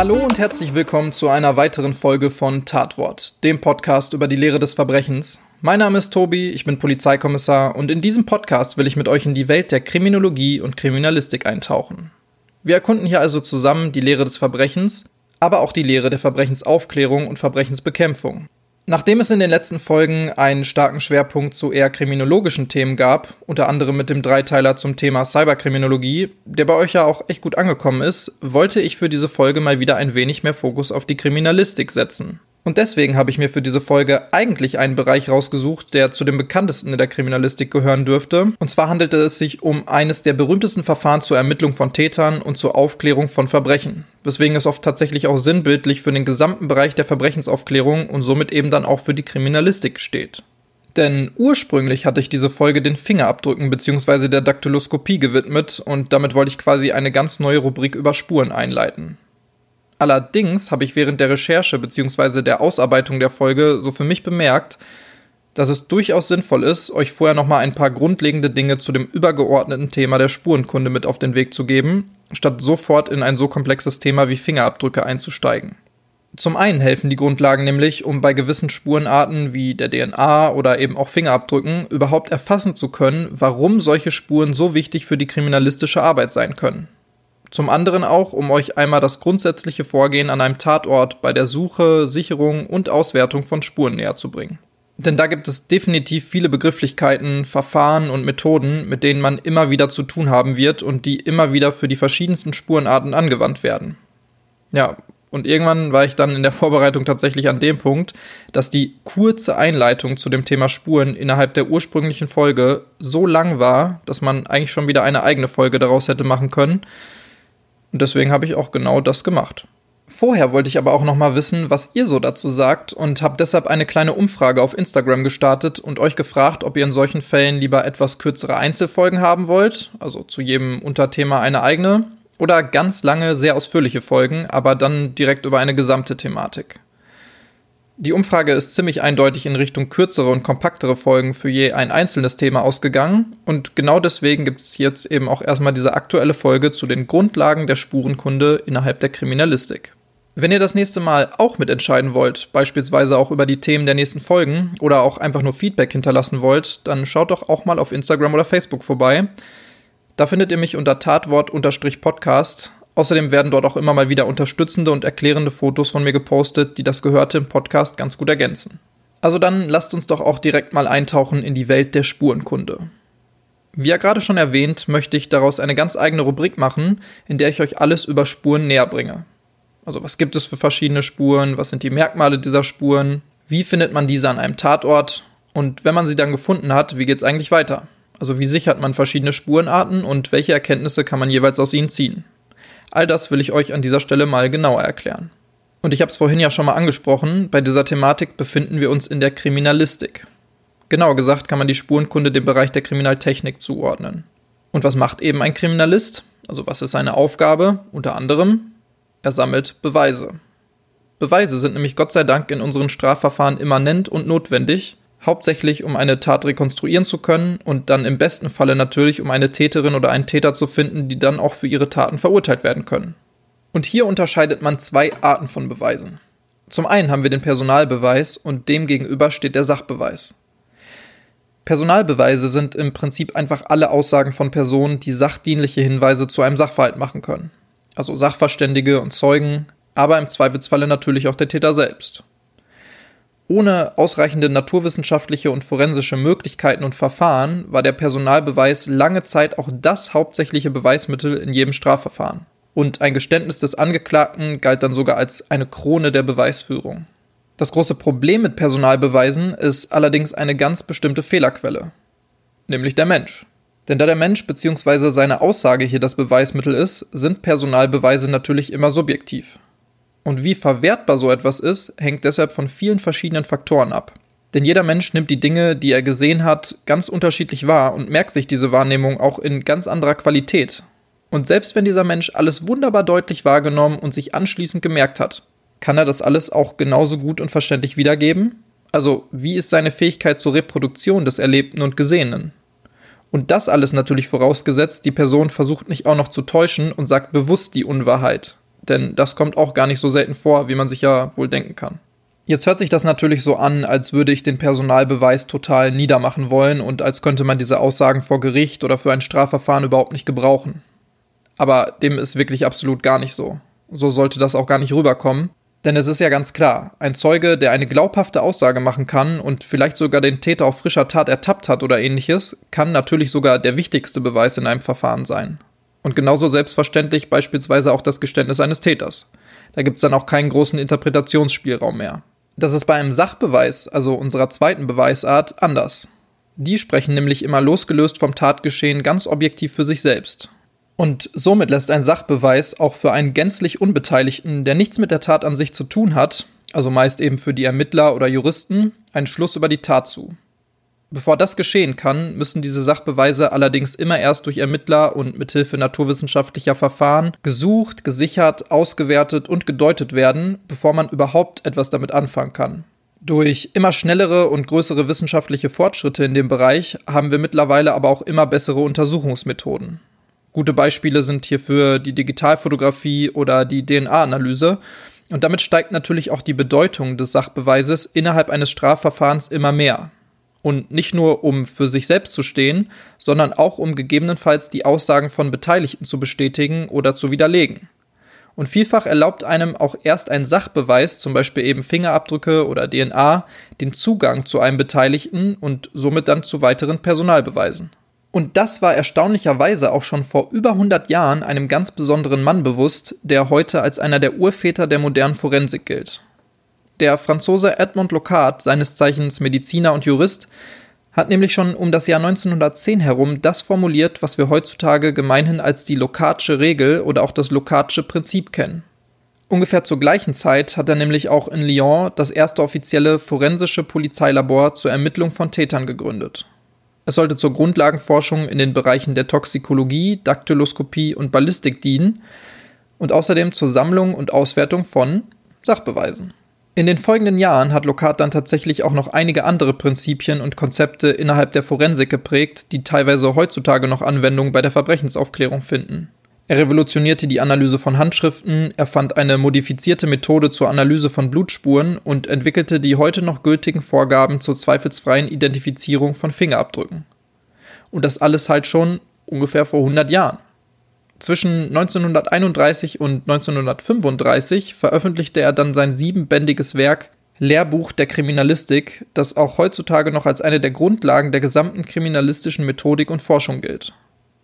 Hallo und herzlich willkommen zu einer weiteren Folge von Tatwort, dem Podcast über die Lehre des Verbrechens. Mein Name ist Tobi, ich bin Polizeikommissar und in diesem Podcast will ich mit euch in die Welt der Kriminologie und Kriminalistik eintauchen. Wir erkunden hier also zusammen die Lehre des Verbrechens, aber auch die Lehre der Verbrechensaufklärung und Verbrechensbekämpfung. Nachdem es in den letzten Folgen einen starken Schwerpunkt zu eher kriminologischen Themen gab, unter anderem mit dem Dreiteiler zum Thema Cyberkriminologie, der bei euch ja auch echt gut angekommen ist, wollte ich für diese Folge mal wieder ein wenig mehr Fokus auf die Kriminalistik setzen. Und deswegen habe ich mir für diese Folge eigentlich einen Bereich rausgesucht, der zu den bekanntesten in der Kriminalistik gehören dürfte. Und zwar handelte es sich um eines der berühmtesten Verfahren zur Ermittlung von Tätern und zur Aufklärung von Verbrechen. Weswegen es oft tatsächlich auch sinnbildlich für den gesamten Bereich der Verbrechensaufklärung und somit eben dann auch für die Kriminalistik steht. Denn ursprünglich hatte ich diese Folge den Fingerabdrücken bzw. der Daktyloskopie gewidmet und damit wollte ich quasi eine ganz neue Rubrik über Spuren einleiten. Allerdings habe ich während der Recherche bzw. der Ausarbeitung der Folge so für mich bemerkt, dass es durchaus sinnvoll ist, euch vorher nochmal ein paar grundlegende Dinge zu dem übergeordneten Thema der Spurenkunde mit auf den Weg zu geben, statt sofort in ein so komplexes Thema wie Fingerabdrücke einzusteigen. Zum einen helfen die Grundlagen nämlich, um bei gewissen Spurenarten wie der DNA oder eben auch Fingerabdrücken überhaupt erfassen zu können, warum solche Spuren so wichtig für die kriminalistische Arbeit sein können. Zum anderen auch, um euch einmal das grundsätzliche Vorgehen an einem Tatort bei der Suche, Sicherung und Auswertung von Spuren näher zu bringen. Denn da gibt es definitiv viele Begrifflichkeiten, Verfahren und Methoden, mit denen man immer wieder zu tun haben wird und die immer wieder für die verschiedensten Spurenarten angewandt werden. Ja, und irgendwann war ich dann in der Vorbereitung tatsächlich an dem Punkt, dass die kurze Einleitung zu dem Thema Spuren innerhalb der ursprünglichen Folge so lang war, dass man eigentlich schon wieder eine eigene Folge daraus hätte machen können. Und deswegen habe ich auch genau das gemacht. Vorher wollte ich aber auch noch mal wissen, was ihr so dazu sagt und habe deshalb eine kleine Umfrage auf Instagram gestartet und euch gefragt, ob ihr in solchen Fällen lieber etwas kürzere Einzelfolgen haben wollt, also zu jedem Unterthema eine eigene, oder ganz lange, sehr ausführliche Folgen, aber dann direkt über eine gesamte Thematik. Die Umfrage ist ziemlich eindeutig in Richtung kürzere und kompaktere Folgen für je ein einzelnes Thema ausgegangen und genau deswegen gibt es jetzt eben auch erstmal diese aktuelle Folge zu den Grundlagen der Spurenkunde innerhalb der Kriminalistik. Wenn ihr das nächste Mal auch mitentscheiden wollt, beispielsweise auch über die Themen der nächsten Folgen oder auch einfach nur Feedback hinterlassen wollt, dann schaut doch auch mal auf Instagram oder Facebook vorbei. Da findet ihr mich unter Tatwort-Podcast Außerdem werden dort auch immer mal wieder unterstützende und erklärende Fotos von mir gepostet, die das Gehörte im Podcast ganz gut ergänzen. Also dann lasst uns doch auch direkt mal eintauchen in die Welt der Spurenkunde. Wie ja gerade schon erwähnt, möchte ich daraus eine ganz eigene Rubrik machen, in der ich euch alles über Spuren näher bringe. Also was gibt es für verschiedene Spuren, was sind die Merkmale dieser Spuren, wie findet man diese an einem Tatort und wenn man sie dann gefunden hat, wie geht es eigentlich weiter? Also wie sichert man verschiedene Spurenarten und welche Erkenntnisse kann man jeweils aus ihnen ziehen? All das will ich euch an dieser Stelle mal genauer erklären. Und ich habe es vorhin ja schon mal angesprochen, bei dieser Thematik befinden wir uns in der Kriminalistik. Genauer gesagt kann man die Spurenkunde dem Bereich der Kriminaltechnik zuordnen. Und was macht eben ein Kriminalist? Also was ist seine Aufgabe? Unter anderem, er sammelt Beweise. Beweise sind nämlich Gott sei Dank in unseren Strafverfahren immanent und notwendig, hauptsächlich um eine Tat rekonstruieren zu können und dann im besten Falle natürlich, um eine Täterin oder einen Täter zu finden, die dann auch für ihre Taten verurteilt werden können. Und hier unterscheidet man zwei Arten von Beweisen. Zum einen haben wir den Personalbeweis und dem gegenüber steht der Sachbeweis. Personalbeweise sind im Prinzip einfach alle Aussagen von Personen, die sachdienliche Hinweise zu einem Sachverhalt machen können. Also Sachverständige und Zeugen, aber im Zweifelsfalle natürlich auch der Täter selbst. Ohne ausreichende naturwissenschaftliche und forensische Möglichkeiten und Verfahren war der Personalbeweis lange Zeit auch das hauptsächliche Beweismittel in jedem Strafverfahren. Und ein Geständnis des Angeklagten galt dann sogar als eine Krone der Beweisführung. Das große Problem mit Personalbeweisen ist allerdings eine ganz bestimmte Fehlerquelle, nämlich der Mensch. Denn da der Mensch bzw. seine Aussage hier das Beweismittel ist, sind Personalbeweise natürlich immer subjektiv. Und wie verwertbar so etwas ist, hängt deshalb von vielen verschiedenen Faktoren ab. Denn jeder Mensch nimmt die Dinge, die er gesehen hat, ganz unterschiedlich wahr und merkt sich diese Wahrnehmung auch in ganz anderer Qualität. Und selbst wenn dieser Mensch alles wunderbar deutlich wahrgenommen und sich anschließend gemerkt hat, kann er das alles auch genauso gut und verständlich wiedergeben? Also, wie ist seine Fähigkeit zur Reproduktion des Erlebten und Gesehenen? Und das alles natürlich vorausgesetzt, die Person versucht nicht auch noch zu täuschen und sagt bewusst die Unwahrheit. Denn das kommt auch gar nicht so selten vor, wie man sich ja wohl denken kann. Jetzt hört sich das natürlich so an, als würde ich den Personalbeweis total niedermachen wollen und als könnte man diese Aussagen vor Gericht oder für ein Strafverfahren überhaupt nicht gebrauchen. Aber dem ist wirklich absolut gar nicht so. So sollte das auch gar nicht rüberkommen. Denn es ist ja ganz klar, ein Zeuge, der eine glaubhafte Aussage machen kann und vielleicht sogar den Täter auf frischer Tat ertappt hat oder ähnliches, kann natürlich sogar der wichtigste Beweis in einem Verfahren sein. Und genauso selbstverständlich beispielsweise auch das Geständnis eines Täters. Da gibt es dann auch keinen großen Interpretationsspielraum mehr. Das ist bei einem Sachbeweis, also unserer zweiten Beweisart, anders. Die sprechen nämlich immer losgelöst vom Tatgeschehen ganz objektiv für sich selbst. Und somit lässt ein Sachbeweis auch für einen gänzlich Unbeteiligten, der nichts mit der Tat an sich zu tun hat, also meist eben für die Ermittler oder Juristen, einen Schluss über die Tat zu. Bevor das geschehen kann, müssen diese Sachbeweise allerdings immer erst durch Ermittler und mithilfe naturwissenschaftlicher Verfahren gesucht, gesichert, ausgewertet und gedeutet werden, bevor man überhaupt etwas damit anfangen kann. Durch immer schnellere und größere wissenschaftliche Fortschritte in dem Bereich haben wir mittlerweile aber auch immer bessere Untersuchungsmethoden. Gute Beispiele sind hierfür die Digitalfotografie oder die DNA-Analyse. Und damit steigt natürlich auch die Bedeutung des Sachbeweises innerhalb eines Strafverfahrens immer mehr. Und nicht nur, um für sich selbst zu stehen, sondern auch, um gegebenenfalls die Aussagen von Beteiligten zu bestätigen oder zu widerlegen. Und vielfach erlaubt einem auch erst ein Sachbeweis, zum Beispiel eben Fingerabdrücke oder DNA, den Zugang zu einem Beteiligten und somit dann zu weiteren Personalbeweisen. Und das war erstaunlicherweise auch schon vor über 100 Jahren einem ganz besonderen Mann bewusst, der heute als einer der Urväter der modernen Forensik gilt. Der Franzose Edmond Locard, seines Zeichens Mediziner und Jurist, hat nämlich schon um das Jahr 1910 herum das formuliert, was wir heutzutage gemeinhin als die Locardsche Regel oder auch das Locardsche Prinzip kennen. Ungefähr zur gleichen Zeit hat er nämlich auch in Lyon das erste offizielle forensische Polizeilabor zur Ermittlung von Tätern gegründet. Es sollte zur Grundlagenforschung in den Bereichen der Toxikologie, Daktyloskopie und Ballistik dienen und außerdem zur Sammlung und Auswertung von Sachbeweisen. In den folgenden Jahren hat Locard dann tatsächlich auch noch einige andere Prinzipien und Konzepte innerhalb der Forensik geprägt, die teilweise heutzutage noch Anwendung bei der Verbrechensaufklärung finden. Er revolutionierte die Analyse von Handschriften, erfand eine modifizierte Methode zur Analyse von Blutspuren und entwickelte die heute noch gültigen Vorgaben zur zweifelsfreien Identifizierung von Fingerabdrücken. Und das alles halt schon ungefähr vor 100 Jahren. Zwischen 1931 und 1935 veröffentlichte er dann sein siebenbändiges Werk Lehrbuch der Kriminalistik, das auch heutzutage noch als eine der Grundlagen der gesamten kriminalistischen Methodik und Forschung gilt.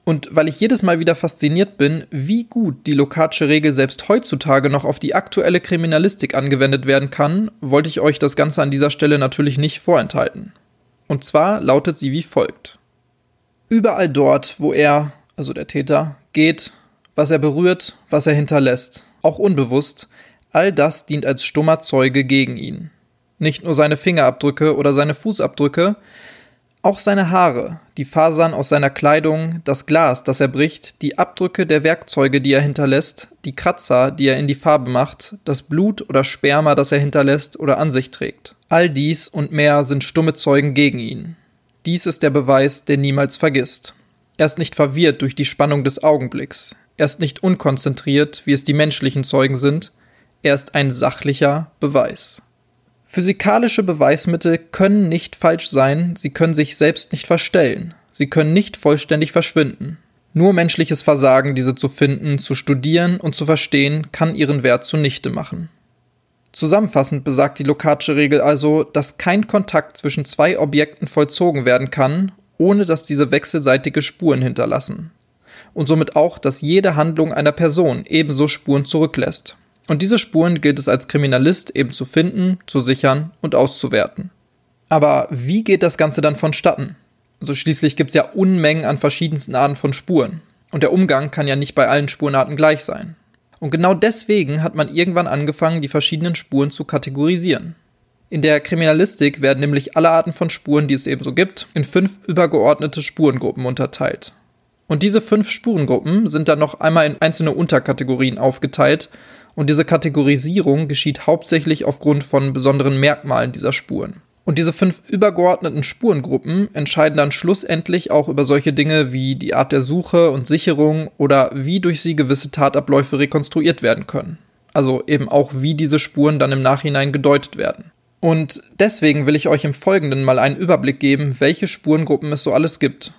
Und weil ich jedes Mal wieder fasziniert bin, wie gut die Lokatsche Regel selbst heutzutage noch auf die aktuelle Kriminalistik angewendet werden kann, wollte ich euch das Ganze an dieser Stelle natürlich nicht vorenthalten. Und zwar lautet sie wie folgt. Überall dort, wo er, also der Täter, geht, was er berührt, was er hinterlässt, auch unbewusst, all das dient als stummer Zeuge gegen ihn. Nicht nur seine Fingerabdrücke oder seine Fußabdrücke, auch seine Haare, die Fasern aus seiner Kleidung, das Glas, das er bricht, die Abdrücke der Werkzeuge, die er hinterlässt, die Kratzer, die er in die Farbe macht, das Blut oder Sperma, das er hinterlässt oder an sich trägt. All dies und mehr sind stumme Zeugen gegen ihn. Dies ist der Beweis, der niemals vergisst. Er ist nicht verwirrt durch die Spannung des Augenblicks. Er ist nicht unkonzentriert, wie es die menschlichen Zeugen sind. Er ist ein sachlicher Beweis. Physikalische Beweismittel können nicht falsch sein, sie können sich selbst nicht verstellen, sie können nicht vollständig verschwinden. Nur menschliches Versagen, diese zu finden, zu studieren und zu verstehen, kann ihren Wert zunichte machen. Zusammenfassend besagt die Lokatsche Regel also, dass kein Kontakt zwischen zwei Objekten vollzogen werden kann, ohne dass diese wechselseitige Spuren hinterlassen. Und somit auch, dass jede Handlung einer Person ebenso Spuren zurücklässt. Und diese Spuren gilt es als Kriminalist eben zu finden, zu sichern und auszuwerten. Aber wie geht das Ganze dann vonstatten? Also schließlich gibt es ja Unmengen an verschiedensten Arten von Spuren. Und der Umgang kann ja nicht bei allen Spurenarten gleich sein. Und genau deswegen hat man irgendwann angefangen, die verschiedenen Spuren zu kategorisieren. In der Kriminalistik werden nämlich alle Arten von Spuren, die es ebenso gibt, in fünf übergeordnete Spurengruppen unterteilt. Und diese fünf Spurengruppen sind dann noch einmal in einzelne Unterkategorien aufgeteilt und diese Kategorisierung geschieht hauptsächlich aufgrund von besonderen Merkmalen dieser Spuren. Und diese fünf übergeordneten Spurengruppen entscheiden dann schlussendlich auch über solche Dinge wie die Art der Suche und Sicherung oder wie durch sie gewisse Tatabläufe rekonstruiert werden können. Also eben auch wie diese Spuren dann im Nachhinein gedeutet werden. Und deswegen will ich euch im Folgenden mal einen Überblick geben, welche Spurengruppen es so alles gibt.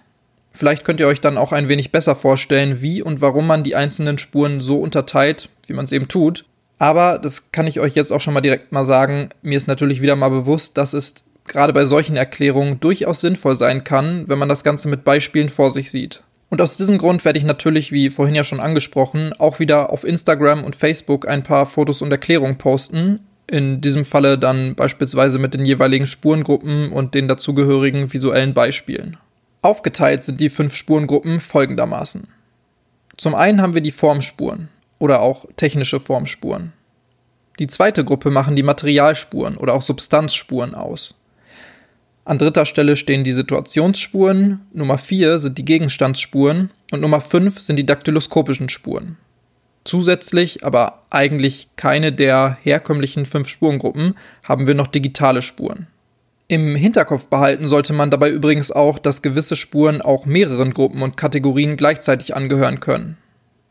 Vielleicht könnt ihr euch dann auch ein wenig besser vorstellen, wie und warum man die einzelnen Spuren so unterteilt, wie man es eben tut. Aber das kann ich euch jetzt auch schon mal direkt mal sagen. Mir ist natürlich wieder mal bewusst, dass es gerade bei solchen Erklärungen durchaus sinnvoll sein kann, wenn man das Ganze mit Beispielen vor sich sieht. Und aus diesem Grund werde ich natürlich, wie vorhin ja schon angesprochen, auch wieder auf Instagram und Facebook ein paar Fotos und Erklärungen posten. In diesem Falle dann beispielsweise mit den jeweiligen Spurengruppen und den dazugehörigen visuellen Beispielen. Aufgeteilt sind die fünf Spurengruppen folgendermaßen. Zum einen haben wir die Formspuren oder auch technische Formspuren. Die zweite Gruppe machen die Materialspuren oder auch Substanzspuren aus. An dritter Stelle stehen die Situationsspuren, Nummer 4 sind die Gegenstandsspuren und Nummer 5 sind die daktyloskopischen Spuren. Zusätzlich, aber eigentlich keine der herkömmlichen fünf Spurengruppen, haben wir noch digitale Spuren. Im Hinterkopf behalten sollte man dabei übrigens auch, dass gewisse Spuren auch mehreren Gruppen und Kategorien gleichzeitig angehören können.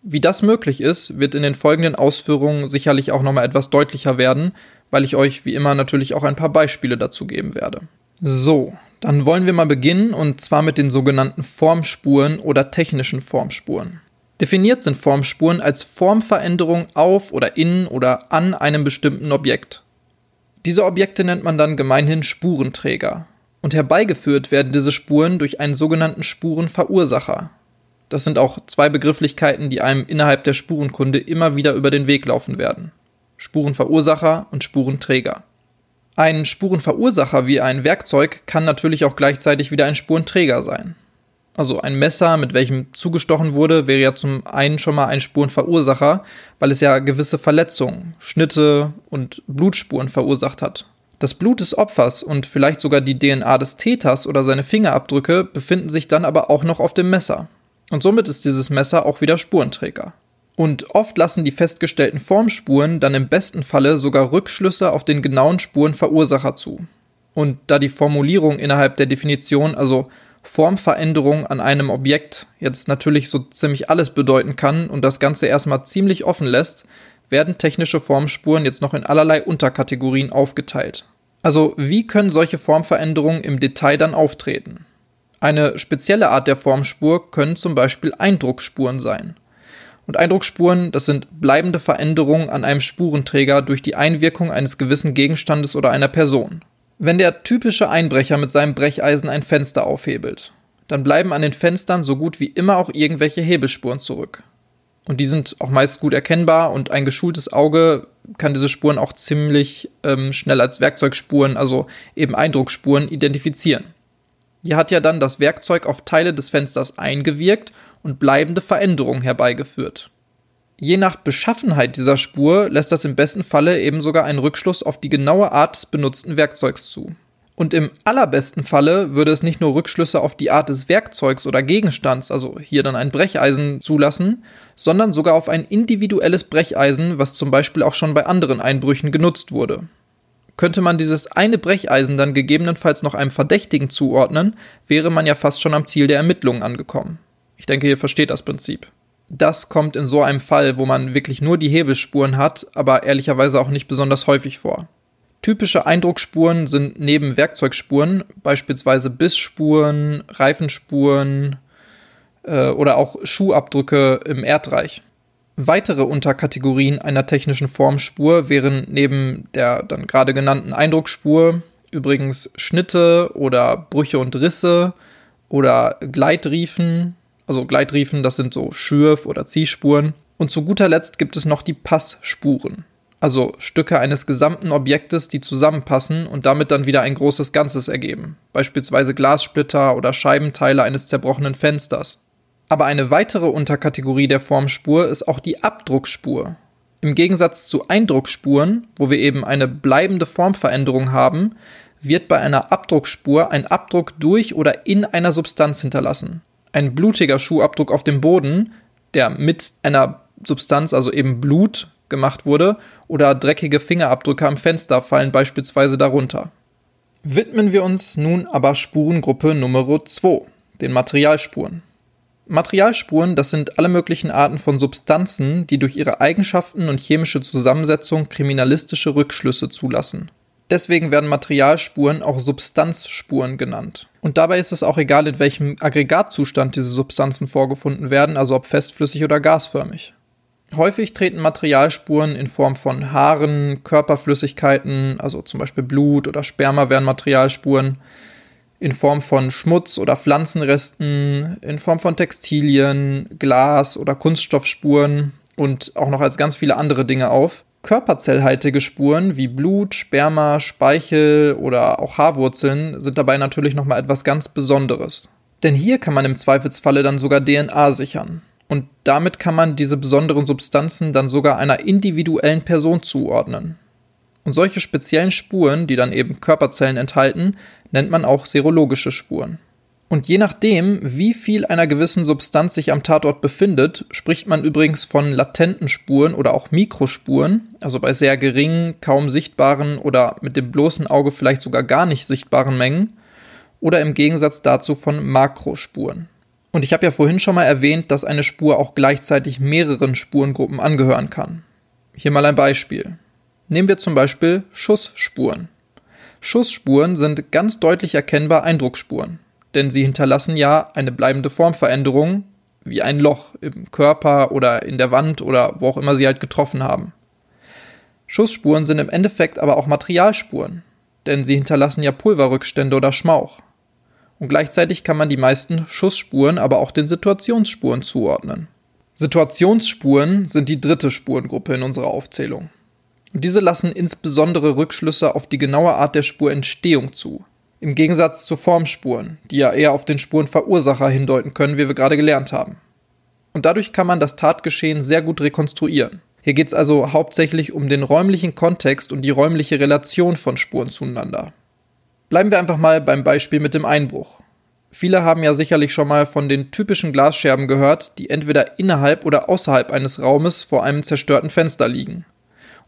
Wie das möglich ist, wird in den folgenden Ausführungen sicherlich auch nochmal etwas deutlicher werden, weil ich euch wie immer natürlich auch ein paar Beispiele dazu geben werde. So, dann wollen wir mal beginnen und zwar mit den sogenannten Formspuren oder technischen Formspuren. Definiert sind Formspuren als Formveränderung auf oder in oder an einem bestimmten Objekt. Diese Objekte nennt man dann gemeinhin Spurenträger. Und herbeigeführt werden diese Spuren durch einen sogenannten Spurenverursacher, das sind auch zwei Begrifflichkeiten, die einem innerhalb der Spurenkunde immer wieder über den Weg laufen werden. Spurenverursacher und Spurenträger. Ein Spurenverursacher wie ein Werkzeug kann natürlich auch gleichzeitig wieder ein Spurenträger sein. Also ein Messer, mit welchem zugestochen wurde, wäre ja zum einen schon mal ein Spurenverursacher, weil es ja gewisse Verletzungen, Schnitte und Blutspuren verursacht hat. Das Blut des Opfers und vielleicht sogar die DNA des Täters oder seine Fingerabdrücke befinden sich dann aber auch noch auf dem Messer. Und somit ist dieses Messer auch wieder Spurenträger. Und oft lassen die festgestellten Formspuren dann im besten Falle sogar Rückschlüsse auf den genauen Spurenverursacher zu. Und da die Formulierung innerhalb der Definition, also Formveränderung an einem Objekt, jetzt natürlich so ziemlich alles bedeuten kann und das Ganze erstmal ziemlich offen lässt, werden technische Formspuren jetzt noch in allerlei Unterkategorien aufgeteilt. Also wie können solche Formveränderungen im Detail dann auftreten? Eine spezielle Art der Formspur können zum Beispiel Eindruckspuren sein. Und Eindruckspuren, das sind bleibende Veränderungen an einem Spurenträger durch die Einwirkung eines gewissen Gegenstandes oder einer Person. Wenn der typische Einbrecher mit seinem Brecheisen ein Fenster aufhebelt, dann bleiben an den Fenstern so gut wie immer auch irgendwelche Hebelspuren zurück. Und die sind auch meist gut erkennbar und ein geschultes Auge kann diese Spuren auch ziemlich ähm, schnell als Werkzeugspuren, also eben Eindruckspuren, identifizieren. Hier hat ja dann das Werkzeug auf Teile des Fensters eingewirkt und bleibende Veränderungen herbeigeführt. Je nach Beschaffenheit dieser Spur lässt das im besten Falle eben sogar einen Rückschluss auf die genaue Art des benutzten Werkzeugs zu. Und im allerbesten Falle würde es nicht nur Rückschlüsse auf die Art des Werkzeugs oder Gegenstands, also hier dann ein Brecheisen, zulassen, sondern sogar auf ein individuelles Brecheisen, was zum Beispiel auch schon bei anderen Einbrüchen genutzt wurde. Könnte man dieses eine Brecheisen dann gegebenenfalls noch einem Verdächtigen zuordnen, wäre man ja fast schon am Ziel der Ermittlungen angekommen. Ich denke, ihr versteht das Prinzip. Das kommt in so einem Fall, wo man wirklich nur die Hebelspuren hat, aber ehrlicherweise auch nicht besonders häufig vor. Typische Eindruckspuren sind neben Werkzeugspuren beispielsweise Bissspuren, Reifenspuren äh, oder auch Schuhabdrücke im Erdreich. Weitere Unterkategorien einer technischen Formspur wären neben der dann gerade genannten Eindrucksspur übrigens Schnitte oder Brüche und Risse oder Gleitriefen. Also Gleitriefen, das sind so Schürf- oder Ziehspuren. Und zu guter Letzt gibt es noch die Passspuren. Also Stücke eines gesamten Objektes, die zusammenpassen und damit dann wieder ein großes Ganzes ergeben. Beispielsweise Glassplitter oder Scheibenteile eines zerbrochenen Fensters. Aber eine weitere Unterkategorie der Formspur ist auch die Abdruckspur. Im Gegensatz zu Eindruckspuren, wo wir eben eine bleibende Formveränderung haben, wird bei einer Abdruckspur ein Abdruck durch oder in einer Substanz hinterlassen. Ein blutiger Schuhabdruck auf dem Boden, der mit einer Substanz, also eben Blut, gemacht wurde, oder dreckige Fingerabdrücke am Fenster fallen beispielsweise darunter. Widmen wir uns nun aber Spurengruppe Nummer 2, den Materialspuren. Materialspuren, das sind alle möglichen Arten von Substanzen, die durch ihre Eigenschaften und chemische Zusammensetzung kriminalistische Rückschlüsse zulassen. Deswegen werden Materialspuren auch Substanzspuren genannt. Und dabei ist es auch egal, in welchem Aggregatzustand diese Substanzen vorgefunden werden, also ob festflüssig oder gasförmig. Häufig treten Materialspuren in Form von Haaren, Körperflüssigkeiten, also zum Beispiel Blut oder Sperma wären Materialspuren, in Form von Schmutz oder Pflanzenresten, in Form von Textilien, Glas oder Kunststoffspuren und auch noch als ganz viele andere Dinge auf. Körperzellhaltige Spuren wie Blut, Sperma, Speichel oder auch Haarwurzeln sind dabei natürlich nochmal etwas ganz Besonderes. Denn hier kann man im Zweifelsfalle dann sogar DNA sichern. Und damit kann man diese besonderen Substanzen dann sogar einer individuellen Person zuordnen. Und solche speziellen Spuren, die dann eben Körperzellen enthalten, nennt man auch serologische Spuren. Und je nachdem, wie viel einer gewissen Substanz sich am Tatort befindet, spricht man übrigens von latenten Spuren oder auch Mikrospuren, also bei sehr geringen, kaum sichtbaren oder mit dem bloßen Auge vielleicht sogar gar nicht sichtbaren Mengen, oder im Gegensatz dazu von Makrospuren. Und ich habe ja vorhin schon mal erwähnt, dass eine Spur auch gleichzeitig mehreren Spurengruppen angehören kann. Hier mal ein Beispiel. Nehmen wir zum Beispiel Schussspuren. Schussspuren sind ganz deutlich erkennbar Eindruckspuren denn sie hinterlassen ja eine bleibende Formveränderung, wie ein Loch im Körper oder in der Wand oder wo auch immer sie halt getroffen haben. Schussspuren sind im Endeffekt aber auch Materialspuren, denn sie hinterlassen ja Pulverrückstände oder Schmauch. Und gleichzeitig kann man die meisten Schussspuren aber auch den Situationsspuren zuordnen. Situationsspuren sind die dritte Spurengruppe in unserer Aufzählung. Und diese lassen insbesondere Rückschlüsse auf die genaue Art der Spurentstehung zu. Im Gegensatz zu Formspuren, die ja eher auf den Spurenverursacher hindeuten können, wie wir gerade gelernt haben. Und dadurch kann man das Tatgeschehen sehr gut rekonstruieren. Hier geht es also hauptsächlich um den räumlichen Kontext und die räumliche Relation von Spuren zueinander. Bleiben wir einfach mal beim Beispiel mit dem Einbruch. Viele haben ja sicherlich schon mal von den typischen Glasscherben gehört, die entweder innerhalb oder außerhalb eines Raumes vor einem zerstörten Fenster liegen.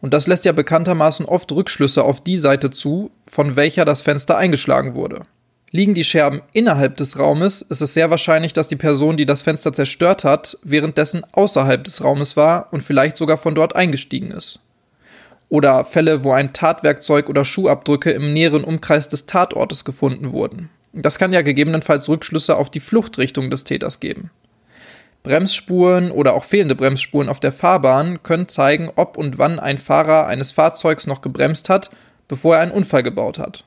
Und das lässt ja bekanntermaßen oft Rückschlüsse auf die Seite zu, von welcher das Fenster eingeschlagen wurde. Liegen die Scherben innerhalb des Raumes, ist es sehr wahrscheinlich, dass die Person, die das Fenster zerstört hat, währenddessen außerhalb des Raumes war und vielleicht sogar von dort eingestiegen ist. Oder Fälle, wo ein Tatwerkzeug oder Schuhabdrücke im näheren Umkreis des Tatortes gefunden wurden. Das kann ja gegebenenfalls Rückschlüsse auf die Fluchtrichtung des Täters geben. Bremsspuren oder auch fehlende Bremsspuren auf der Fahrbahn können zeigen, ob und wann ein Fahrer eines Fahrzeugs noch gebremst hat, bevor er einen Unfall gebaut hat.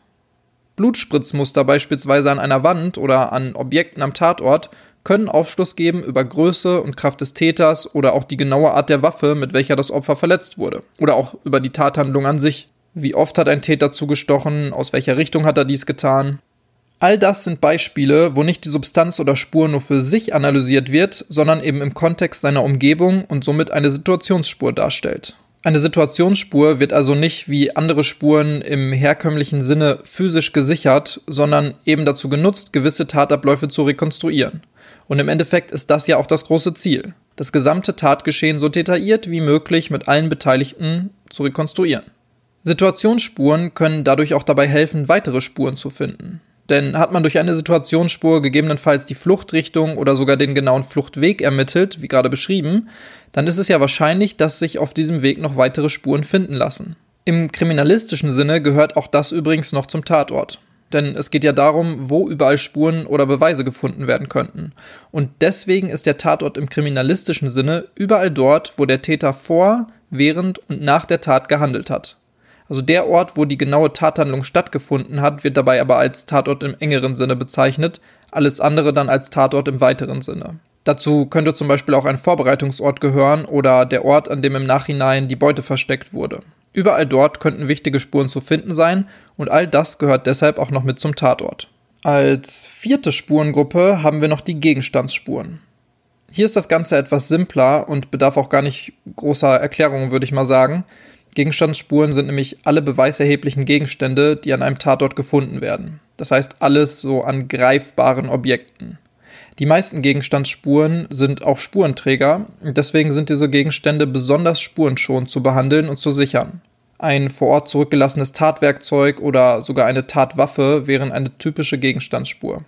Blutspritzmuster beispielsweise an einer Wand oder an Objekten am Tatort können Aufschluss geben über Größe und Kraft des Täters oder auch die genaue Art der Waffe, mit welcher das Opfer verletzt wurde. Oder auch über die Tathandlung an sich. Wie oft hat ein Täter zugestochen, aus welcher Richtung hat er dies getan. All das sind Beispiele, wo nicht die Substanz oder Spur nur für sich analysiert wird, sondern eben im Kontext seiner Umgebung und somit eine Situationsspur darstellt. Eine Situationsspur wird also nicht wie andere Spuren im herkömmlichen Sinne physisch gesichert, sondern eben dazu genutzt, gewisse Tatabläufe zu rekonstruieren. Und im Endeffekt ist das ja auch das große Ziel, das gesamte Tatgeschehen so detailliert wie möglich mit allen Beteiligten zu rekonstruieren. Situationsspuren können dadurch auch dabei helfen, weitere Spuren zu finden. Denn hat man durch eine Situationsspur gegebenenfalls die Fluchtrichtung oder sogar den genauen Fluchtweg ermittelt, wie gerade beschrieben, dann ist es ja wahrscheinlich, dass sich auf diesem Weg noch weitere Spuren finden lassen. Im kriminalistischen Sinne gehört auch das übrigens noch zum Tatort. Denn es geht ja darum, wo überall Spuren oder Beweise gefunden werden könnten. Und deswegen ist der Tatort im kriminalistischen Sinne überall dort, wo der Täter vor, während und nach der Tat gehandelt hat. Also der Ort, wo die genaue Tathandlung stattgefunden hat, wird dabei aber als Tatort im engeren Sinne bezeichnet, alles andere dann als Tatort im weiteren Sinne. Dazu könnte zum Beispiel auch ein Vorbereitungsort gehören oder der Ort, an dem im Nachhinein die Beute versteckt wurde. Überall dort könnten wichtige Spuren zu finden sein und all das gehört deshalb auch noch mit zum Tatort. Als vierte Spurengruppe haben wir noch die Gegenstandsspuren. Hier ist das Ganze etwas simpler und bedarf auch gar nicht großer Erklärungen, würde ich mal sagen. Gegenstandsspuren sind nämlich alle beweiserheblichen Gegenstände, die an einem Tatort gefunden werden. Das heißt alles so an greifbaren Objekten. Die meisten Gegenstandsspuren sind auch Spurenträger, deswegen sind diese Gegenstände besonders spurenschonend zu behandeln und zu sichern. Ein vor Ort zurückgelassenes Tatwerkzeug oder sogar eine Tatwaffe wären eine typische Gegenstandsspur.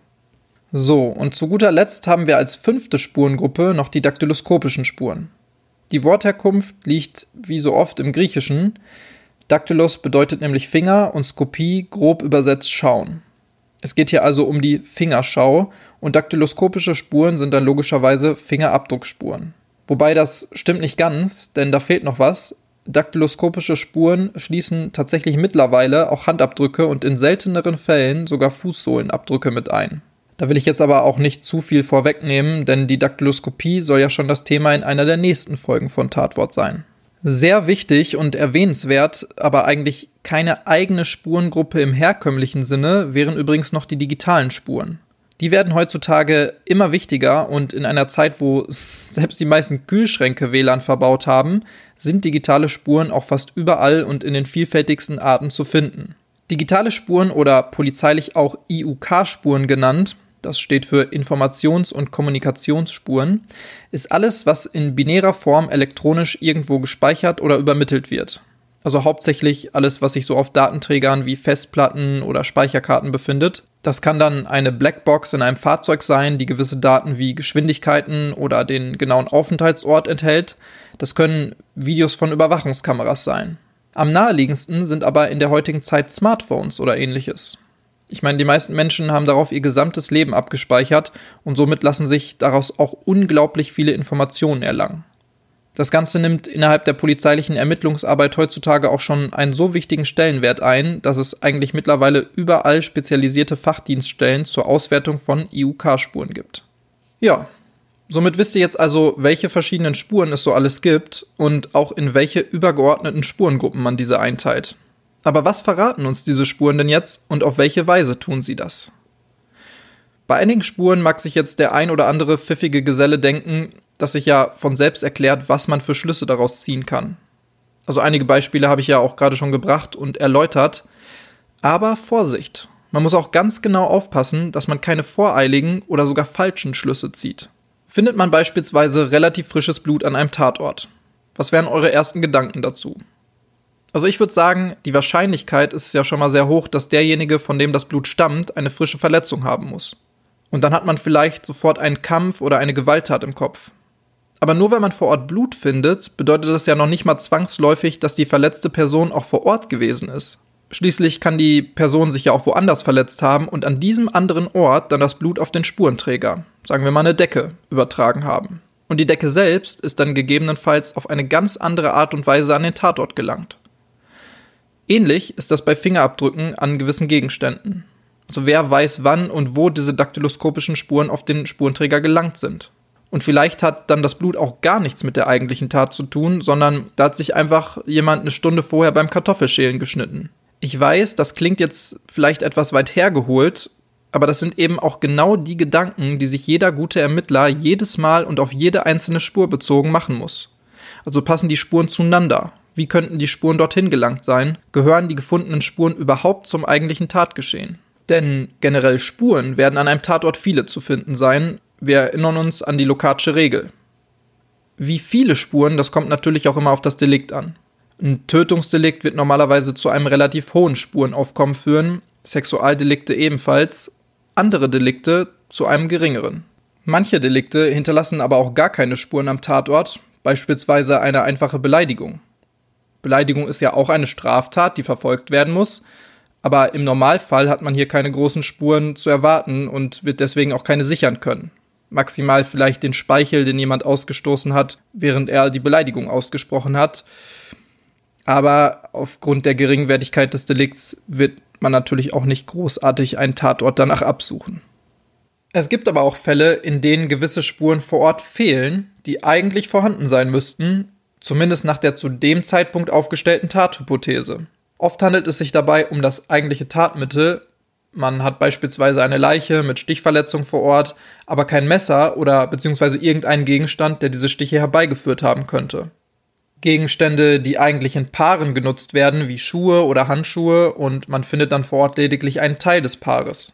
So, und zu guter Letzt haben wir als fünfte Spurengruppe noch die daktyloskopischen Spuren. Die Wortherkunft liegt wie so oft im Griechischen. Daktylos bedeutet nämlich Finger und Skopie grob übersetzt schauen. Es geht hier also um die Fingerschau und daktyloskopische Spuren sind dann logischerweise Fingerabdruckspuren. Wobei das stimmt nicht ganz, denn da fehlt noch was. Daktyloskopische Spuren schließen tatsächlich mittlerweile auch Handabdrücke und in selteneren Fällen sogar Fußsohlenabdrücke mit ein. Da will ich jetzt aber auch nicht zu viel vorwegnehmen, denn die Daktyloskopie soll ja schon das Thema in einer der nächsten Folgen von Tatwort sein. Sehr wichtig und erwähnenswert, aber eigentlich keine eigene Spurengruppe im herkömmlichen Sinne, wären übrigens noch die digitalen Spuren. Die werden heutzutage immer wichtiger und in einer Zeit, wo selbst die meisten Kühlschränke WLAN verbaut haben, sind digitale Spuren auch fast überall und in den vielfältigsten Arten zu finden. Digitale Spuren oder polizeilich auch IUK-Spuren genannt, das steht für Informations- und Kommunikationsspuren, ist alles, was in binärer Form elektronisch irgendwo gespeichert oder übermittelt wird. Also hauptsächlich alles, was sich so auf Datenträgern wie Festplatten oder Speicherkarten befindet. Das kann dann eine Blackbox in einem Fahrzeug sein, die gewisse Daten wie Geschwindigkeiten oder den genauen Aufenthaltsort enthält. Das können Videos von Überwachungskameras sein. Am naheliegendsten sind aber in der heutigen Zeit Smartphones oder ähnliches. Ich meine, die meisten Menschen haben darauf ihr gesamtes Leben abgespeichert und somit lassen sich daraus auch unglaublich viele Informationen erlangen. Das Ganze nimmt innerhalb der polizeilichen Ermittlungsarbeit heutzutage auch schon einen so wichtigen Stellenwert ein, dass es eigentlich mittlerweile überall spezialisierte Fachdienststellen zur Auswertung von IUK-Spuren gibt. Ja, somit wisst ihr jetzt also, welche verschiedenen Spuren es so alles gibt und auch in welche übergeordneten Spurengruppen man diese einteilt. Aber was verraten uns diese Spuren denn jetzt und auf welche Weise tun sie das? Bei einigen Spuren mag sich jetzt der ein oder andere pfiffige Geselle denken, dass sich ja von selbst erklärt, was man für Schlüsse daraus ziehen kann. Also einige Beispiele habe ich ja auch gerade schon gebracht und erläutert. Aber Vorsicht, man muss auch ganz genau aufpassen, dass man keine voreiligen oder sogar falschen Schlüsse zieht. Findet man beispielsweise relativ frisches Blut an einem Tatort? Was wären eure ersten Gedanken dazu? Also ich würde sagen, die Wahrscheinlichkeit ist ja schon mal sehr hoch, dass derjenige, von dem das Blut stammt, eine frische Verletzung haben muss. Und dann hat man vielleicht sofort einen Kampf oder eine Gewalttat im Kopf. Aber nur weil man vor Ort Blut findet, bedeutet das ja noch nicht mal zwangsläufig, dass die verletzte Person auch vor Ort gewesen ist. Schließlich kann die Person sich ja auch woanders verletzt haben und an diesem anderen Ort dann das Blut auf den Spurenträger, sagen wir mal eine Decke, übertragen haben. Und die Decke selbst ist dann gegebenenfalls auf eine ganz andere Art und Weise an den Tatort gelangt. Ähnlich ist das bei Fingerabdrücken an gewissen Gegenständen. Also wer weiß wann und wo diese daktyloskopischen Spuren auf den Spurenträger gelangt sind. Und vielleicht hat dann das Blut auch gar nichts mit der eigentlichen Tat zu tun, sondern da hat sich einfach jemand eine Stunde vorher beim Kartoffelschälen geschnitten. Ich weiß, das klingt jetzt vielleicht etwas weit hergeholt, aber das sind eben auch genau die Gedanken, die sich jeder gute Ermittler jedes Mal und auf jede einzelne Spur bezogen machen muss. Also passen die Spuren zueinander wie könnten die Spuren dorthin gelangt sein? Gehören die gefundenen Spuren überhaupt zum eigentlichen Tatgeschehen? Denn generell Spuren werden an einem Tatort viele zu finden sein. Wir erinnern uns an die Lokatsche Regel. Wie viele Spuren, das kommt natürlich auch immer auf das Delikt an. Ein Tötungsdelikt wird normalerweise zu einem relativ hohen Spurenaufkommen führen, Sexualdelikte ebenfalls, andere Delikte zu einem geringeren. Manche Delikte hinterlassen aber auch gar keine Spuren am Tatort, beispielsweise eine einfache Beleidigung. Beleidigung ist ja auch eine Straftat, die verfolgt werden muss. Aber im Normalfall hat man hier keine großen Spuren zu erwarten und wird deswegen auch keine sichern können. Maximal vielleicht den Speichel, den jemand ausgestoßen hat, während er die Beleidigung ausgesprochen hat. Aber aufgrund der Geringwertigkeit des Delikts wird man natürlich auch nicht großartig einen Tatort danach absuchen. Es gibt aber auch Fälle, in denen gewisse Spuren vor Ort fehlen, die eigentlich vorhanden sein müssten, zumindest nach der zu dem Zeitpunkt aufgestellten Tathypothese. Oft handelt es sich dabei um das eigentliche Tatmittel, Man hat beispielsweise eine Leiche mit Stichverletzung vor Ort, aber kein Messer oder beziehungsweise irgendeinen Gegenstand, der diese Stiche herbeigeführt haben könnte. Gegenstände, die eigentlich in Paaren genutzt werden, wie Schuhe oder Handschuhe, und man findet dann vor Ort lediglich einen Teil des Paares.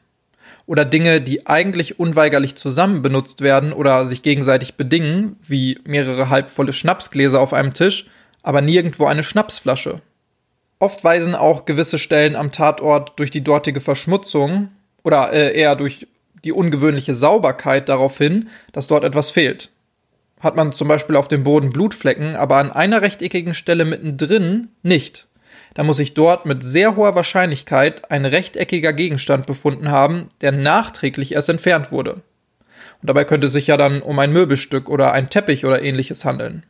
Oder Dinge, die eigentlich unweigerlich zusammen benutzt werden oder sich gegenseitig bedingen, wie mehrere halbvolle Schnapsgläser auf einem Tisch, aber nirgendwo eine Schnapsflasche. Oft weisen auch gewisse Stellen am Tatort durch die dortige Verschmutzung oder äh, eher durch die ungewöhnliche Sauberkeit darauf hin, dass dort etwas fehlt. Hat man zum Beispiel auf dem Boden Blutflecken, aber an einer rechteckigen Stelle mittendrin nicht, dann muss sich dort mit sehr hoher Wahrscheinlichkeit ein rechteckiger Gegenstand befunden haben, der nachträglich erst entfernt wurde. Und dabei könnte es sich ja dann um ein Möbelstück oder ein Teppich oder ähnliches handeln.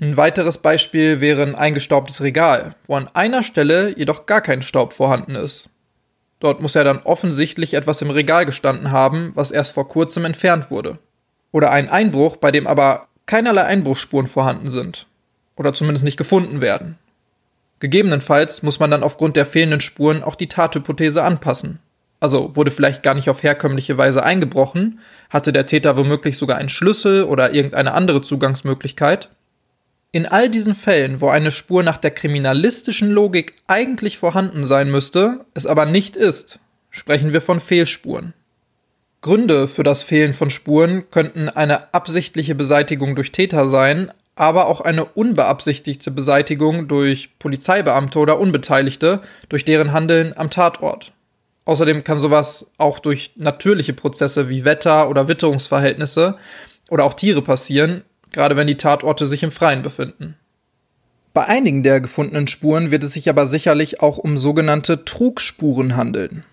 Ein weiteres Beispiel wäre ein eingestaubtes Regal, wo an einer Stelle jedoch gar kein Staub vorhanden ist. Dort muss ja dann offensichtlich etwas im Regal gestanden haben, was erst vor kurzem entfernt wurde. Oder ein Einbruch, bei dem aber keinerlei Einbruchsspuren vorhanden sind. Oder zumindest nicht gefunden werden. Gegebenenfalls muss man dann aufgrund der fehlenden Spuren auch die Tathypothese anpassen. Also wurde vielleicht gar nicht auf herkömmliche Weise eingebrochen, hatte der Täter womöglich sogar einen Schlüssel oder irgendeine andere Zugangsmöglichkeit in all diesen Fällen, wo eine Spur nach der kriminalistischen Logik eigentlich vorhanden sein müsste, es aber nicht ist, sprechen wir von Fehlspuren. Gründe für das Fehlen von Spuren könnten eine absichtliche Beseitigung durch Täter sein, aber auch eine unbeabsichtigte Beseitigung durch Polizeibeamte oder Unbeteiligte durch deren Handeln am Tatort. Außerdem kann sowas auch durch natürliche Prozesse wie Wetter oder Witterungsverhältnisse oder auch Tiere passieren, gerade wenn die Tatorte sich im Freien befinden. Bei einigen der gefundenen Spuren wird es sich aber sicherlich auch um sogenannte Trugspuren handeln.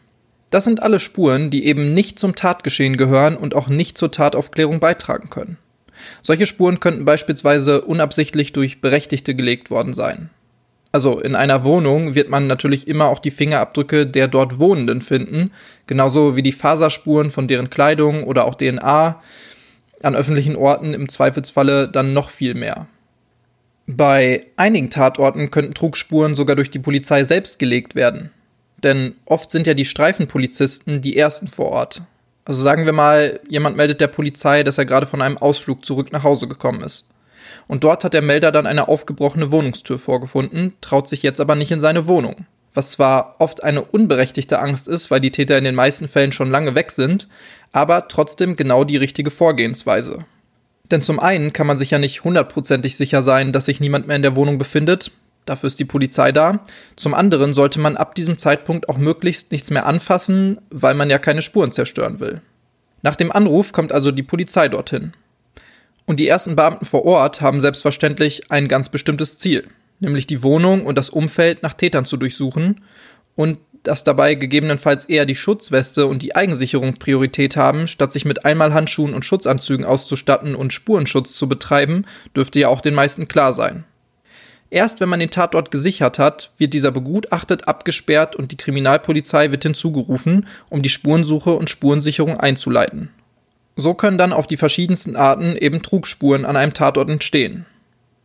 Das sind alle Spuren, die eben nicht zum Tatgeschehen gehören und auch nicht zur Tataufklärung beitragen können. Solche Spuren könnten beispielsweise unabsichtlich durch Berechtigte gelegt worden sein. Also in einer Wohnung wird man natürlich immer auch die Fingerabdrücke der dort Wohnenden finden, genauso wie die Faserspuren von deren Kleidung oder auch DNA, an öffentlichen Orten im Zweifelsfalle dann noch viel mehr. Bei einigen Tatorten könnten Trugspuren sogar durch die Polizei selbst gelegt werden. Denn oft sind ja die Streifenpolizisten die ersten vor Ort. Also sagen wir mal, jemand meldet der Polizei, dass er gerade von einem Ausflug zurück nach Hause gekommen ist. Und dort hat der Melder dann eine aufgebrochene Wohnungstür vorgefunden, traut sich jetzt aber nicht in seine Wohnung was zwar oft eine unberechtigte Angst ist, weil die Täter in den meisten Fällen schon lange weg sind, aber trotzdem genau die richtige Vorgehensweise. Denn zum einen kann man sich ja nicht hundertprozentig sicher sein, dass sich niemand mehr in der Wohnung befindet, dafür ist die Polizei da. Zum anderen sollte man ab diesem Zeitpunkt auch möglichst nichts mehr anfassen, weil man ja keine Spuren zerstören will. Nach dem Anruf kommt also die Polizei dorthin. Und die ersten Beamten vor Ort haben selbstverständlich ein ganz bestimmtes Ziel nämlich die Wohnung und das Umfeld nach Tätern zu durchsuchen und dass dabei gegebenenfalls eher die Schutzweste und die Eigensicherung Priorität haben, statt sich mit Einmalhandschuhen und Schutzanzügen auszustatten und Spurenschutz zu betreiben, dürfte ja auch den meisten klar sein. Erst wenn man den Tatort gesichert hat, wird dieser begutachtet, abgesperrt und die Kriminalpolizei wird hinzugerufen, um die Spurensuche und Spurensicherung einzuleiten. So können dann auf die verschiedensten Arten eben Trugspuren an einem Tatort entstehen.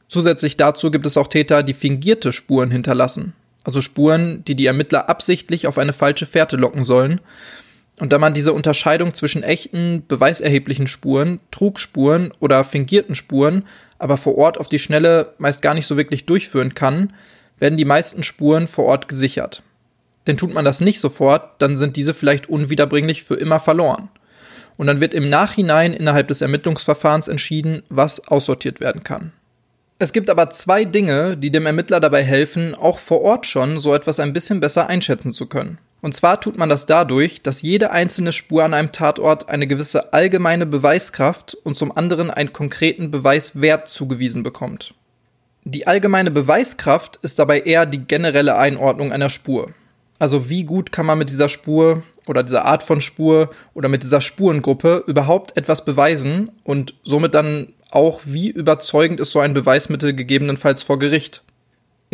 Zusätzlich dazu gibt es auch Täter, die fingierte Spuren hinterlassen. Also Spuren, die die Ermittler absichtlich auf eine falsche Fährte locken sollen. Und da man diese Unterscheidung zwischen echten, beweiserheblichen Spuren, Trugspuren oder fingierten Spuren aber vor Ort auf die Schnelle meist gar nicht so wirklich durchführen kann, werden die meisten Spuren vor Ort gesichert. Denn tut man das nicht sofort, dann sind diese vielleicht unwiederbringlich für immer verloren. Und dann wird im Nachhinein innerhalb des Ermittlungsverfahrens entschieden, was aussortiert werden kann. Es gibt aber zwei Dinge, die dem Ermittler dabei helfen, auch vor Ort schon so etwas ein bisschen besser einschätzen zu können. Und zwar tut man das dadurch, dass jede einzelne Spur an einem Tatort eine gewisse allgemeine Beweiskraft und zum anderen einen konkreten Beweiswert zugewiesen bekommt. Die allgemeine Beweiskraft ist dabei eher die generelle Einordnung einer Spur. Also wie gut kann man mit dieser Spur oder dieser Art von Spur oder mit dieser Spurengruppe überhaupt etwas beweisen und somit dann auch, wie überzeugend ist so ein Beweismittel gegebenenfalls vor Gericht.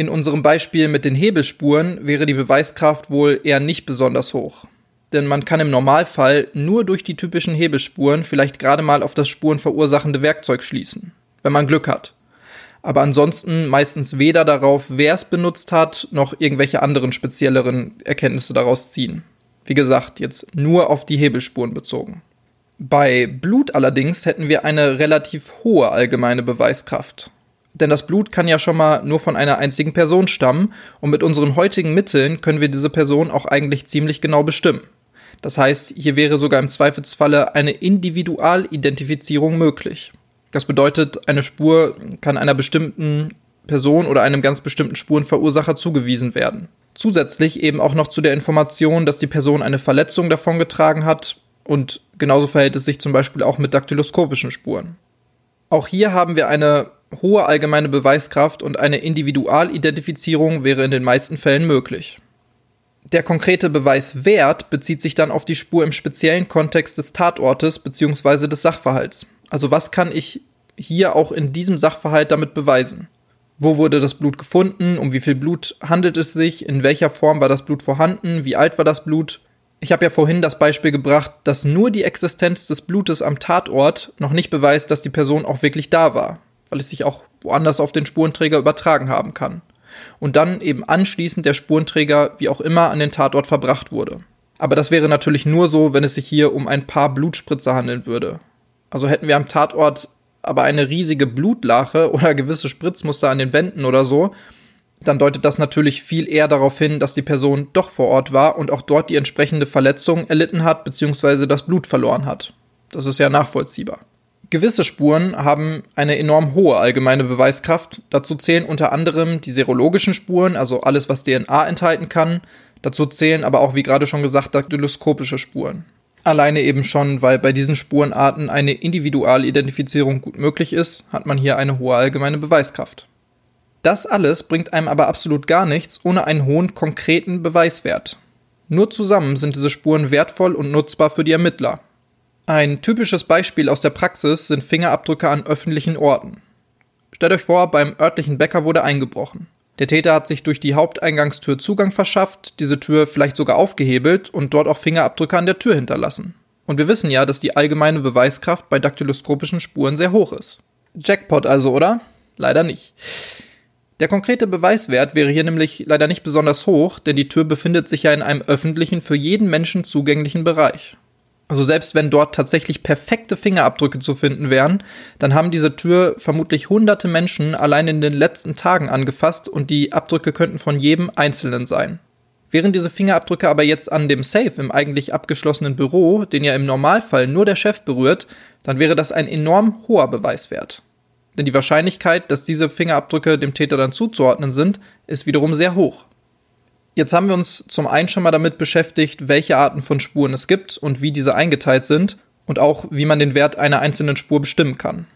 In unserem Beispiel mit den Hebelspuren wäre die Beweiskraft wohl eher nicht besonders hoch. Denn man kann im Normalfall nur durch die typischen Hebelspuren vielleicht gerade mal auf das spurenverursachende Werkzeug schließen, wenn man Glück hat. Aber ansonsten meistens weder darauf, wer es benutzt hat, noch irgendwelche anderen spezielleren Erkenntnisse daraus ziehen. Wie gesagt, jetzt nur auf die Hebelspuren bezogen. Bei Blut allerdings hätten wir eine relativ hohe allgemeine Beweiskraft. Denn das Blut kann ja schon mal nur von einer einzigen Person stammen und mit unseren heutigen Mitteln können wir diese Person auch eigentlich ziemlich genau bestimmen. Das heißt, hier wäre sogar im Zweifelsfalle eine Individualidentifizierung möglich. Das bedeutet, eine Spur kann einer bestimmten Person oder einem ganz bestimmten Spurenverursacher zugewiesen werden. Zusätzlich eben auch noch zu der Information, dass die Person eine Verletzung davongetragen hat und genauso verhält es sich zum Beispiel auch mit daktyloskopischen Spuren. Auch hier haben wir eine hohe allgemeine Beweiskraft und eine Individualidentifizierung wäre in den meisten Fällen möglich. Der konkrete Beweiswert bezieht sich dann auf die Spur im speziellen Kontext des Tatortes bzw. des Sachverhalts. Also was kann ich hier auch in diesem Sachverhalt damit beweisen? Wo wurde das Blut gefunden? Um wie viel Blut handelt es sich? In welcher Form war das Blut vorhanden? Wie alt war das Blut? Ich habe ja vorhin das Beispiel gebracht, dass nur die Existenz des Blutes am Tatort noch nicht beweist, dass die Person auch wirklich da war, weil es sich auch woanders auf den Spurenträger übertragen haben kann und dann eben anschließend der Spurenträger wie auch immer an den Tatort verbracht wurde. Aber das wäre natürlich nur so, wenn es sich hier um ein paar Blutspritzer handeln würde. Also hätten wir am Tatort aber eine riesige Blutlache oder gewisse Spritzmuster an den Wänden oder so, dann deutet das natürlich viel eher darauf hin, dass die Person doch vor Ort war und auch dort die entsprechende Verletzung erlitten hat bzw. das Blut verloren hat. Das ist ja nachvollziehbar. Gewisse Spuren haben eine enorm hohe allgemeine Beweiskraft. Dazu zählen unter anderem die serologischen Spuren, also alles, was DNA enthalten kann. Dazu zählen aber auch, wie gerade schon gesagt, daktyloskopische Spuren. Alleine eben schon, weil bei diesen Spurenarten eine Individualidentifizierung gut möglich ist, hat man hier eine hohe allgemeine Beweiskraft. Das alles bringt einem aber absolut gar nichts ohne einen hohen konkreten Beweiswert. Nur zusammen sind diese Spuren wertvoll und nutzbar für die Ermittler. Ein typisches Beispiel aus der Praxis sind Fingerabdrücke an öffentlichen Orten. Stellt euch vor, beim örtlichen Bäcker wurde eingebrochen. Der Täter hat sich durch die Haupteingangstür Zugang verschafft, diese Tür vielleicht sogar aufgehebelt und dort auch Fingerabdrücke an der Tür hinterlassen. Und wir wissen ja, dass die allgemeine Beweiskraft bei daktyloskopischen Spuren sehr hoch ist. Jackpot also, oder? Leider nicht. Der konkrete Beweiswert wäre hier nämlich leider nicht besonders hoch, denn die Tür befindet sich ja in einem öffentlichen, für jeden Menschen zugänglichen Bereich. Also selbst wenn dort tatsächlich perfekte Fingerabdrücke zu finden wären, dann haben diese Tür vermutlich hunderte Menschen allein in den letzten Tagen angefasst und die Abdrücke könnten von jedem Einzelnen sein. Wären diese Fingerabdrücke aber jetzt an dem Safe im eigentlich abgeschlossenen Büro, den ja im Normalfall nur der Chef berührt, dann wäre das ein enorm hoher Beweiswert. Denn die Wahrscheinlichkeit, dass diese Fingerabdrücke dem Täter dann zuzuordnen sind, ist wiederum sehr hoch. Jetzt haben wir uns zum einen schon mal damit beschäftigt, welche Arten von Spuren es gibt und wie diese eingeteilt sind und auch wie man den Wert einer einzelnen Spur bestimmen kann.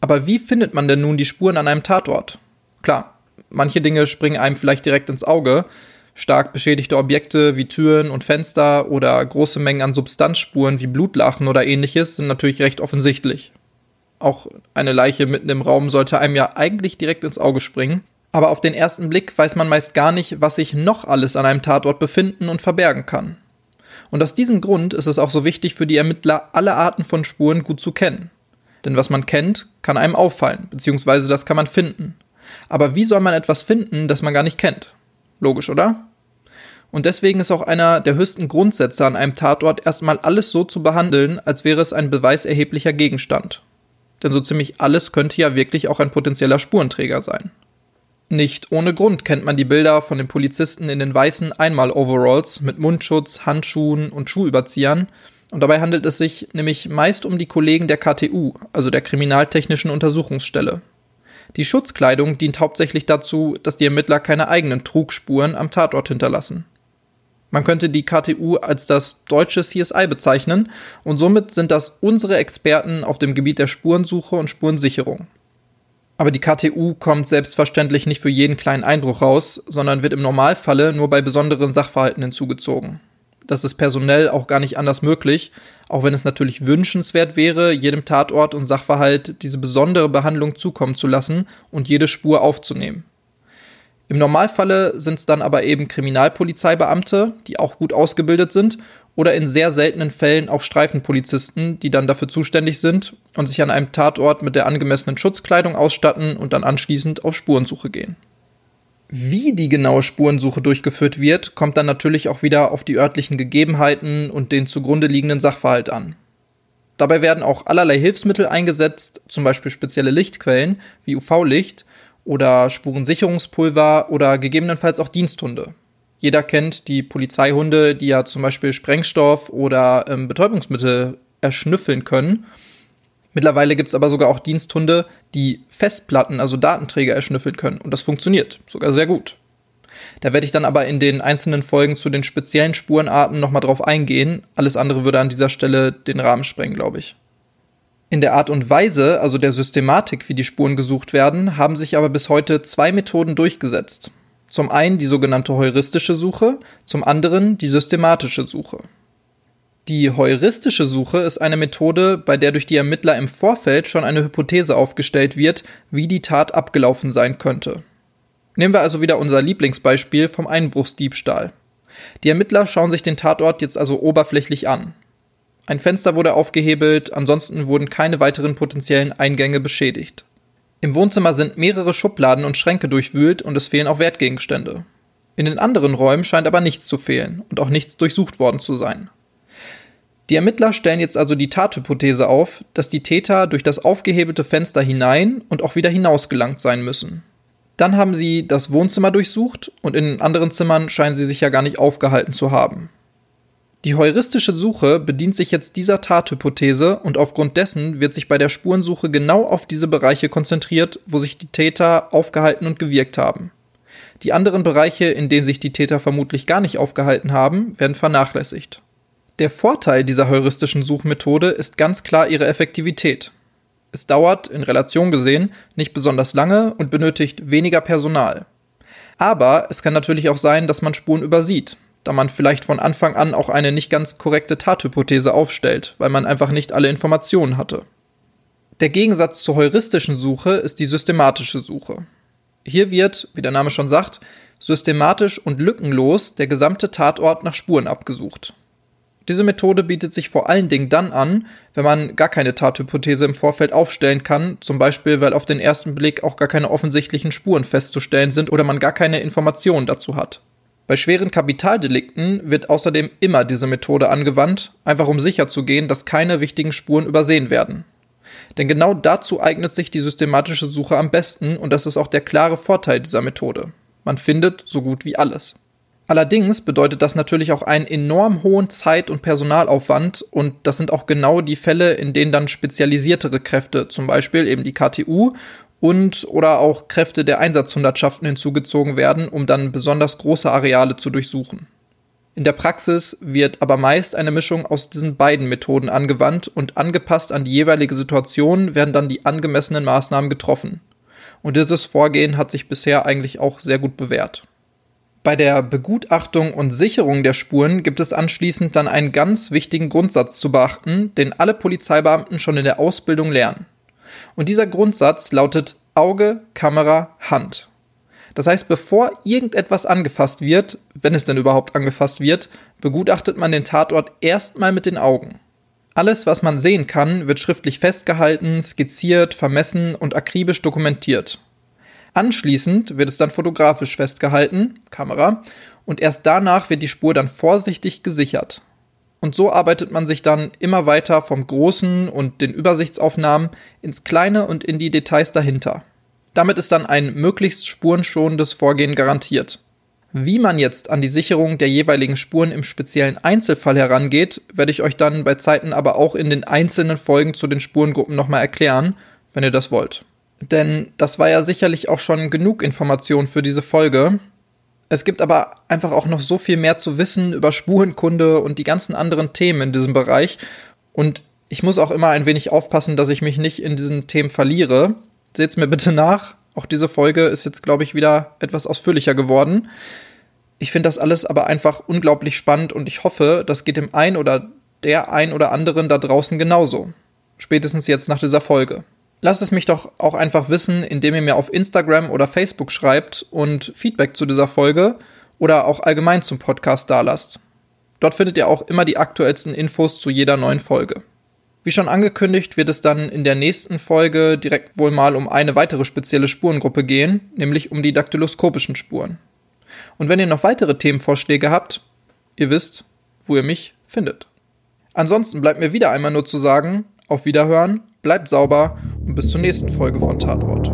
Aber wie findet man denn nun die Spuren an einem Tatort? Klar, manche Dinge springen einem vielleicht direkt ins Auge. Stark beschädigte Objekte wie Türen und Fenster oder große Mengen an Substanzspuren wie Blutlachen oder ähnliches sind natürlich recht offensichtlich. Auch eine Leiche mitten im Raum sollte einem ja eigentlich direkt ins Auge springen aber auf den ersten Blick weiß man meist gar nicht, was sich noch alles an einem Tatort befinden und verbergen kann. Und aus diesem Grund ist es auch so wichtig für die Ermittler, alle Arten von Spuren gut zu kennen. Denn was man kennt, kann einem auffallen, beziehungsweise das kann man finden. Aber wie soll man etwas finden, das man gar nicht kennt? Logisch, oder? Und deswegen ist auch einer der höchsten Grundsätze an einem Tatort erstmal alles so zu behandeln, als wäre es ein beweiserheblicher Gegenstand. Denn so ziemlich alles könnte ja wirklich auch ein potenzieller Spurenträger sein. Nicht ohne Grund kennt man die Bilder von den Polizisten in den weißen Einmal-Overalls mit Mundschutz, Handschuhen und Schuhüberziehern. Und dabei handelt es sich nämlich meist um die Kollegen der KTU, also der Kriminaltechnischen Untersuchungsstelle. Die Schutzkleidung dient hauptsächlich dazu, dass die Ermittler keine eigenen Trugspuren am Tatort hinterlassen. Man könnte die KTU als das deutsche CSI bezeichnen und somit sind das unsere Experten auf dem Gebiet der Spurensuche und Spurensicherung. Aber die KTU kommt selbstverständlich nicht für jeden kleinen Eindruck raus, sondern wird im Normalfalle nur bei besonderen Sachverhalten hinzugezogen. Das ist personell auch gar nicht anders möglich, auch wenn es natürlich wünschenswert wäre, jedem Tatort und Sachverhalt diese besondere Behandlung zukommen zu lassen und jede Spur aufzunehmen. Im Normalfalle sind es dann aber eben Kriminalpolizeibeamte, die auch gut ausgebildet sind oder in sehr seltenen Fällen auch Streifenpolizisten, die dann dafür zuständig sind und sich an einem Tatort mit der angemessenen Schutzkleidung ausstatten und dann anschließend auf Spurensuche gehen. Wie die genaue Spurensuche durchgeführt wird, kommt dann natürlich auch wieder auf die örtlichen Gegebenheiten und den zugrunde liegenden Sachverhalt an. Dabei werden auch allerlei Hilfsmittel eingesetzt, zum Beispiel spezielle Lichtquellen wie UV-Licht oder Spurensicherungspulver oder gegebenenfalls auch Diensthunde. Jeder kennt die Polizeihunde, die ja zum Beispiel Sprengstoff oder ähm, Betäubungsmittel erschnüffeln können. Mittlerweile gibt es aber sogar auch Diensthunde, die Festplatten, also Datenträger erschnüffeln können. Und das funktioniert sogar sehr gut. Da werde ich dann aber in den einzelnen Folgen zu den speziellen Spurenarten nochmal drauf eingehen. Alles andere würde an dieser Stelle den Rahmen sprengen, glaube ich. In der Art und Weise, also der Systematik, wie die Spuren gesucht werden, haben sich aber bis heute zwei Methoden durchgesetzt. Zum einen die sogenannte heuristische Suche, zum anderen die systematische Suche. Die heuristische Suche ist eine Methode, bei der durch die Ermittler im Vorfeld schon eine Hypothese aufgestellt wird, wie die Tat abgelaufen sein könnte. Nehmen wir also wieder unser Lieblingsbeispiel vom Einbruchsdiebstahl. Die Ermittler schauen sich den Tatort jetzt also oberflächlich an. Ein Fenster wurde aufgehebelt, ansonsten wurden keine weiteren potenziellen Eingänge beschädigt. Im Wohnzimmer sind mehrere Schubladen und Schränke durchwühlt und es fehlen auch Wertgegenstände. In den anderen Räumen scheint aber nichts zu fehlen und auch nichts durchsucht worden zu sein. Die Ermittler stellen jetzt also die Tathypothese auf, dass die Täter durch das aufgehebelte Fenster hinein und auch wieder hinaus gelangt sein müssen. Dann haben sie das Wohnzimmer durchsucht und in den anderen Zimmern scheinen sie sich ja gar nicht aufgehalten zu haben. Die heuristische Suche bedient sich jetzt dieser Tathypothese und aufgrund dessen wird sich bei der Spurensuche genau auf diese Bereiche konzentriert, wo sich die Täter aufgehalten und gewirkt haben. Die anderen Bereiche, in denen sich die Täter vermutlich gar nicht aufgehalten haben, werden vernachlässigt. Der Vorteil dieser heuristischen Suchmethode ist ganz klar ihre Effektivität. Es dauert, in Relation gesehen, nicht besonders lange und benötigt weniger Personal. Aber es kann natürlich auch sein, dass man Spuren übersieht, da man vielleicht von Anfang an auch eine nicht ganz korrekte Tathypothese aufstellt, weil man einfach nicht alle Informationen hatte. Der Gegensatz zur heuristischen Suche ist die systematische Suche. Hier wird, wie der Name schon sagt, systematisch und lückenlos der gesamte Tatort nach Spuren abgesucht. Diese Methode bietet sich vor allen Dingen dann an, wenn man gar keine Tathypothese im Vorfeld aufstellen kann, zum Beispiel weil auf den ersten Blick auch gar keine offensichtlichen Spuren festzustellen sind oder man gar keine Informationen dazu hat. Bei schweren Kapitaldelikten wird außerdem immer diese Methode angewandt, einfach um sicherzugehen, dass keine wichtigen Spuren übersehen werden. Denn genau dazu eignet sich die systematische Suche am besten und das ist auch der klare Vorteil dieser Methode. Man findet so gut wie alles. Allerdings bedeutet das natürlich auch einen enorm hohen Zeit- und Personalaufwand und das sind auch genau die Fälle, in denen dann spezialisiertere Kräfte, zum Beispiel eben die KTU und oder auch Kräfte der Einsatzhundertschaften hinzugezogen werden, um dann besonders große Areale zu durchsuchen. In der Praxis wird aber meist eine Mischung aus diesen beiden Methoden angewandt und angepasst an die jeweilige Situation werden dann die angemessenen Maßnahmen getroffen. Und dieses Vorgehen hat sich bisher eigentlich auch sehr gut bewährt. Bei der Begutachtung und Sicherung der Spuren gibt es anschließend dann einen ganz wichtigen Grundsatz zu beachten, den alle Polizeibeamten schon in der Ausbildung lernen. Und dieser Grundsatz lautet Auge, Kamera, Hand. Das heißt, bevor irgendetwas angefasst wird, wenn es denn überhaupt angefasst wird, begutachtet man den Tatort erstmal mit den Augen. Alles, was man sehen kann, wird schriftlich festgehalten, skizziert, vermessen und akribisch dokumentiert. Anschließend wird es dann fotografisch festgehalten, Kamera, und erst danach wird die Spur dann vorsichtig gesichert. Und so arbeitet man sich dann immer weiter vom Großen und den Übersichtsaufnahmen ins Kleine und in die Details dahinter. Damit ist dann ein möglichst spurenschonendes Vorgehen garantiert. Wie man jetzt an die Sicherung der jeweiligen Spuren im speziellen Einzelfall herangeht, werde ich euch dann bei Zeiten aber auch in den einzelnen Folgen zu den Spurengruppen nochmal erklären, wenn ihr das wollt. Denn das war ja sicherlich auch schon genug Information für diese Folge. Es gibt aber einfach auch noch so viel mehr zu wissen über Spurenkunde und die ganzen anderen Themen in diesem Bereich. Und ich muss auch immer ein wenig aufpassen, dass ich mich nicht in diesen Themen verliere. Seht's mir bitte nach. Auch diese Folge ist jetzt, glaube ich, wieder etwas ausführlicher geworden. Ich finde das alles aber einfach unglaublich spannend und ich hoffe, das geht dem ein oder der ein oder anderen da draußen genauso. Spätestens jetzt nach dieser Folge. Lasst es mich doch auch einfach wissen, indem ihr mir auf Instagram oder Facebook schreibt und Feedback zu dieser Folge oder auch allgemein zum Podcast dalasst. Dort findet ihr auch immer die aktuellsten Infos zu jeder neuen Folge. Wie schon angekündigt, wird es dann in der nächsten Folge direkt wohl mal um eine weitere spezielle Spurengruppe gehen, nämlich um die daktyloskopischen Spuren. Und wenn ihr noch weitere Themenvorschläge habt, ihr wisst, wo ihr mich findet. Ansonsten bleibt mir wieder einmal nur zu sagen, auf Wiederhören, bleibt sauber und bis zur nächsten Folge von Tatwort.